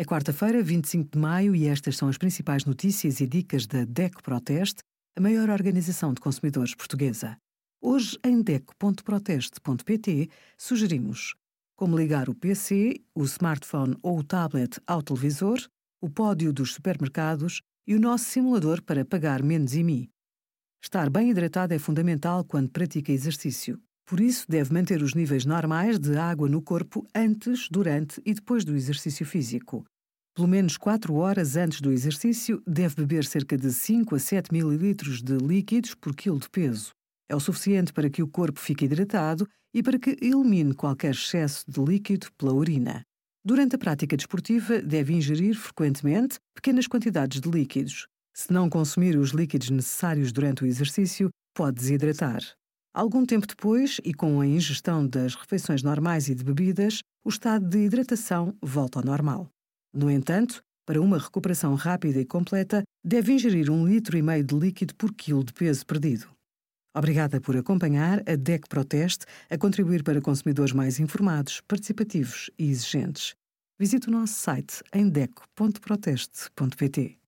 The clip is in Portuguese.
É quarta-feira, 25 de maio, e estas são as principais notícias e dicas da DECO Proteste, a maior organização de consumidores portuguesa. Hoje, em DECO.proteste.pt, sugerimos como ligar o PC, o smartphone ou o tablet ao televisor, o pódio dos supermercados e o nosso simulador para pagar menos IMI. Estar bem hidratado é fundamental quando pratica exercício. Por isso, deve manter os níveis normais de água no corpo antes, durante e depois do exercício físico. Pelo menos 4 horas antes do exercício, deve beber cerca de 5 a 7 ml de líquidos por quilo de peso. É o suficiente para que o corpo fique hidratado e para que elimine qualquer excesso de líquido pela urina. Durante a prática desportiva, deve ingerir frequentemente pequenas quantidades de líquidos. Se não consumir os líquidos necessários durante o exercício, pode desidratar. Algum tempo depois, e com a ingestão das refeições normais e de bebidas, o estado de hidratação volta ao normal. No entanto, para uma recuperação rápida e completa, deve ingerir um litro e meio de líquido por quilo de peso perdido. Obrigada por acompanhar a DEC Proteste a contribuir para consumidores mais informados, participativos e exigentes. Visite o nosso site em deco.proteste.pt.